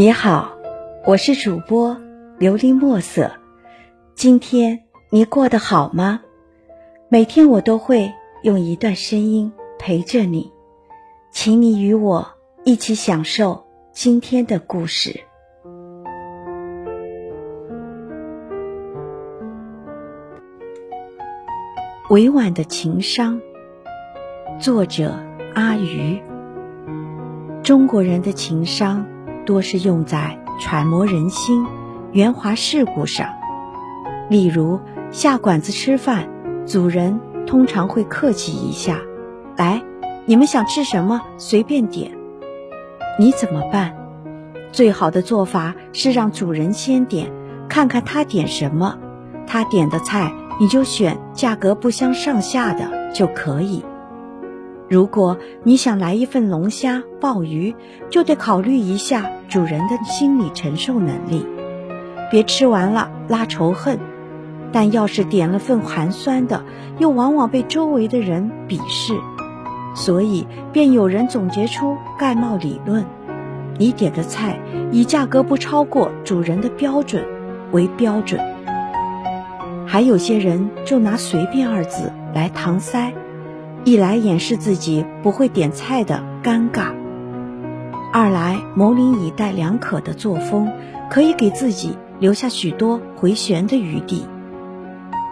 你好，我是主播琉璃墨色。今天你过得好吗？每天我都会用一段声音陪着你，请你与我一起享受今天的故事。委婉的情商，作者阿鱼。中国人的情商。多是用在揣摩人心、圆滑世故上。例如下馆子吃饭，主人通常会客气一下：“来，你们想吃什么，随便点。”你怎么办？最好的做法是让主人先点，看看他点什么，他点的菜你就选价格不相上下的就可以。如果你想来一份龙虾、鲍鱼，就得考虑一下主人的心理承受能力，别吃完了拉仇恨。但要是点了份寒酸的，又往往被周围的人鄙视，所以便有人总结出盖帽理论：你点的菜以价格不超过主人的标准为标准。还有些人就拿“随便”二字来搪塞。一来掩饰自己不会点菜的尴尬，二来模棱以待两可的作风可以给自己留下许多回旋的余地。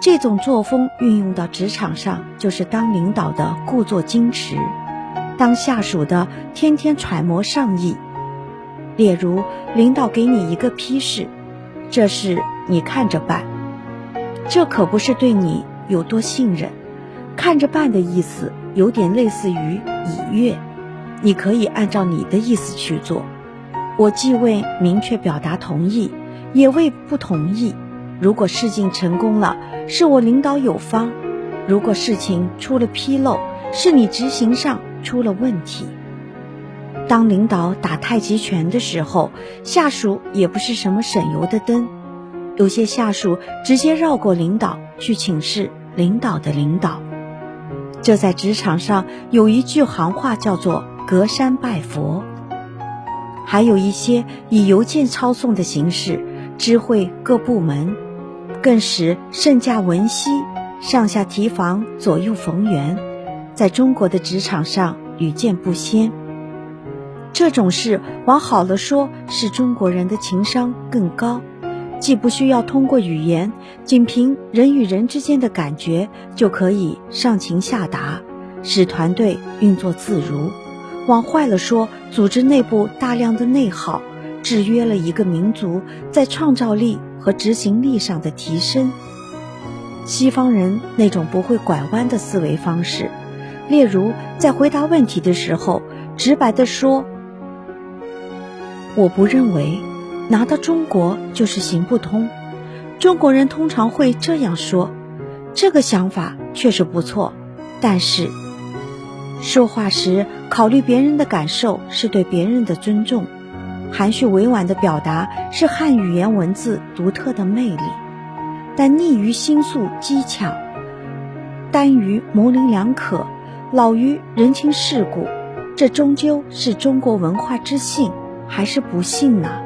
这种作风运用到职场上，就是当领导的故作矜持，当下属的天天揣摩上意。例如，领导给你一个批示，这事你看着办，这可不是对你有多信任。看着办的意思有点类似于已阅，你可以按照你的意思去做。我既未明确表达同意，也未不同意。如果事情成功了，是我领导有方；如果事情出了纰漏，是你执行上出了问题。当领导打太极拳的时候，下属也不是什么省油的灯。有些下属直接绕过领导去请示领导的领导。这在职场上有一句行话叫做“隔山拜佛”，还有一些以邮件抄送的形式知会各部门，更使圣驾文熙，上下提防，左右逢源，在中国的职场上屡见不鲜。这种事往好了说，是中国人的情商更高。既不需要通过语言，仅凭人与人之间的感觉就可以上情下达，使团队运作自如。往坏了说，组织内部大量的内耗，制约了一个民族在创造力和执行力上的提升。西方人那种不会拐弯的思维方式，例如在回答问题的时候，直白地说：“我不认为。”拿到中国就是行不通，中国人通常会这样说，这个想法确实不错，但是说话时考虑别人的感受是对别人的尊重，含蓄委婉的表达是汉语言文字独特的魅力，但溺于心术机巧，耽于模棱两可，老于人情世故，这终究是中国文化之幸还是不幸呢？